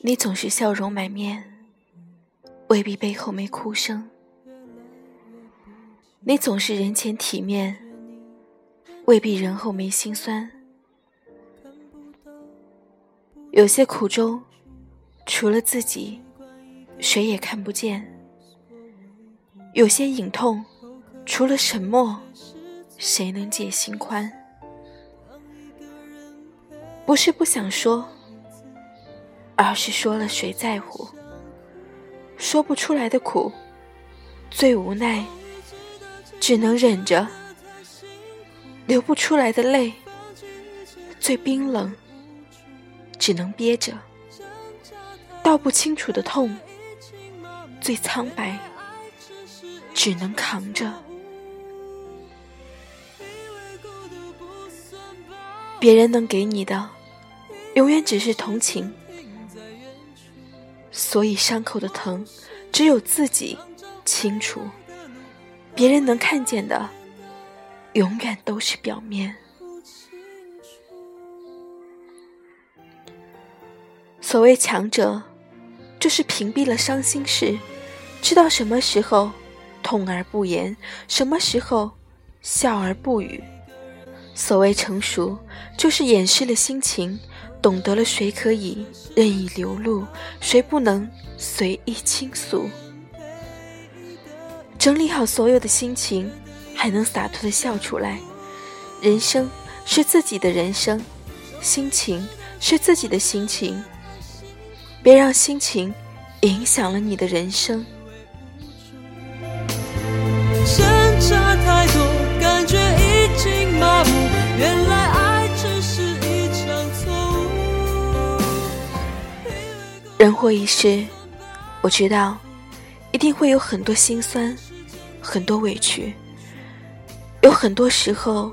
你总是笑容满面，未必背后没哭声；你总是人前体面，未必人后没心酸。有些苦衷，除了自己，谁也看不见；有些隐痛，除了沉默，谁能解心宽？不是不想说。而是说了谁在乎？说不出来的苦，最无奈，只能忍着；流不出来的泪，最冰冷，只能憋着；道不清楚的痛，最苍白，只能扛着。别人能给你的，永远只是同情。所以伤口的疼，只有自己清楚。别人能看见的，永远都是表面。所谓强者，就是屏蔽了伤心事，知道什么时候痛而不言，什么时候笑而不语。所谓成熟，就是掩饰了心情。懂得了谁可以任意流露，谁不能随意倾诉。整理好所有的心情，还能洒脱的笑出来。人生是自己的人生，心情是自己的心情。别让心情影响了你的人生。挣扎太多，感觉已经麻木。过一世，我知道，一定会有很多心酸，很多委屈，有很多时候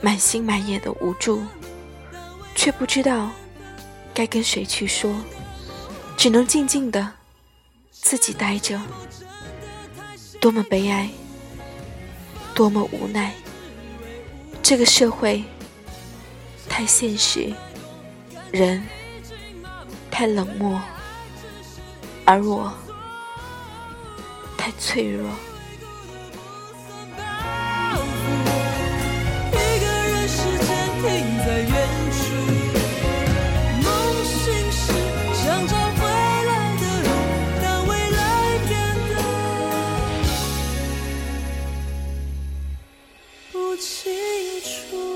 满心满眼的无助，却不知道该跟谁去说，只能静静的自己待着。多么悲哀，多么无奈，这个社会太现实，人。太冷漠，而我太脆弱。不清楚。